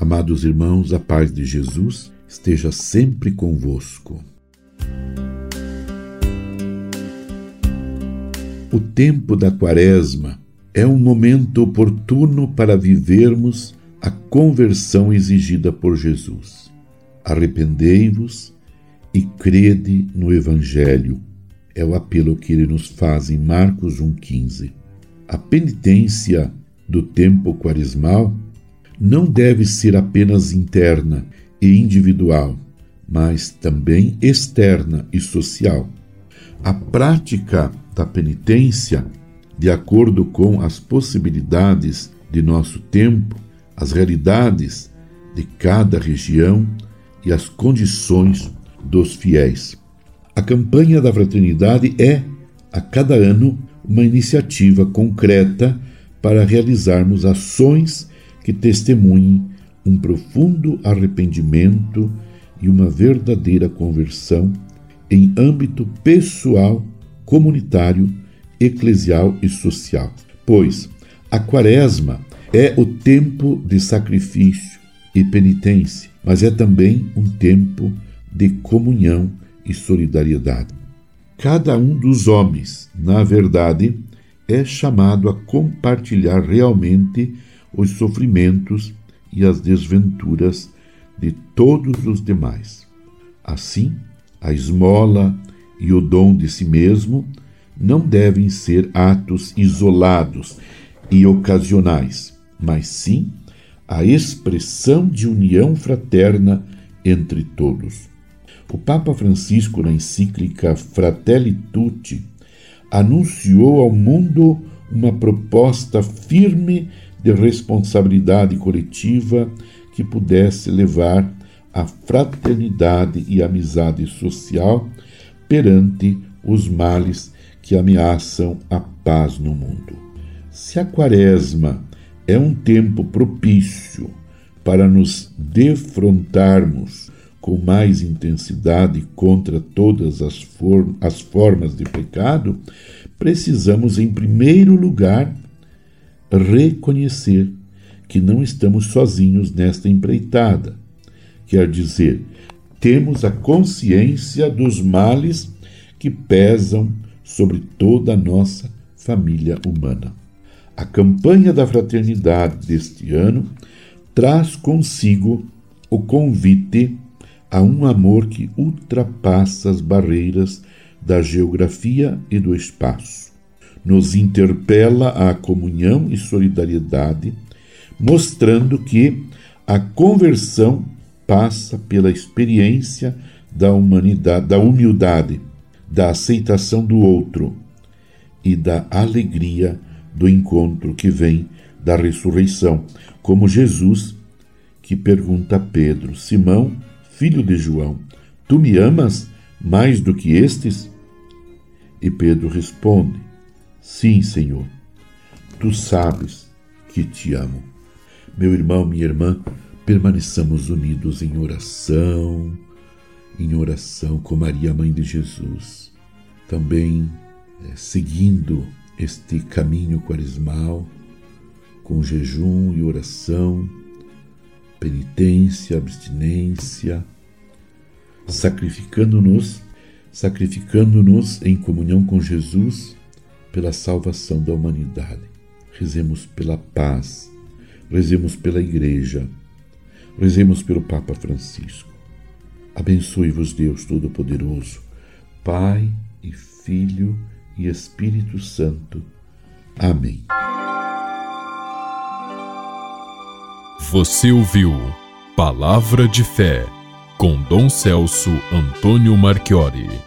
Amados irmãos, a paz de Jesus esteja sempre convosco. O tempo da Quaresma é um momento oportuno para vivermos a conversão exigida por Jesus. Arrependei-vos e crede no Evangelho. É o apelo que ele nos faz em Marcos 1,15. A penitência do tempo quaresmal não deve ser apenas interna e individual, mas também externa e social. A prática da penitência, de acordo com as possibilidades de nosso tempo, as realidades de cada região e as condições dos fiéis. A campanha da fraternidade é, a cada ano, uma iniciativa concreta para realizarmos ações que testemunhem um profundo arrependimento e uma verdadeira conversão em âmbito pessoal, comunitário, eclesial e social. Pois a Quaresma é o tempo de sacrifício e penitência, mas é também um tempo de comunhão e solidariedade. Cada um dos homens, na verdade, é chamado a compartilhar realmente os sofrimentos e as desventuras de todos os demais. Assim, a esmola e o dom de si mesmo não devem ser atos isolados e ocasionais, mas sim a expressão de união fraterna entre todos. O Papa Francisco, na encíclica Fratelli Tutti, anunciou ao mundo uma proposta firme de responsabilidade coletiva que pudesse levar à fraternidade e amizade social perante os males que ameaçam a paz no mundo. Se a Quaresma é um tempo propício para nos defrontarmos com mais intensidade contra todas as, for as formas de pecado, precisamos, em primeiro lugar, reconhecer que não estamos sozinhos nesta empreitada. Quer dizer, temos a consciência dos males que pesam sobre toda a nossa família humana. A campanha da fraternidade deste ano traz consigo o convite a um amor que ultrapassa as barreiras da geografia e do espaço. Nos interpela à comunhão e solidariedade, mostrando que a conversão passa pela experiência da humanidade, da humildade, da aceitação do outro e da alegria do encontro que vem da ressurreição, como Jesus que pergunta a Pedro: Simão, filho de João, tu me amas mais do que estes? E Pedro responde: Sim, Senhor, tu sabes que te amo. Meu irmão, minha irmã, permaneçamos unidos em oração, em oração com Maria, mãe de Jesus. Também é, seguindo este caminho quaresmal, com jejum e oração, penitência, abstinência, sacrificando-nos sacrificando-nos em comunhão com Jesus pela salvação da humanidade. Rezemos pela paz, rezemos pela Igreja, rezemos pelo Papa Francisco. Abençoe-vos, Deus Todo-Poderoso, Pai e Filho e Espírito Santo. Amém. Você ouviu Palavra de Fé com Dom Celso Antônio Marchiori.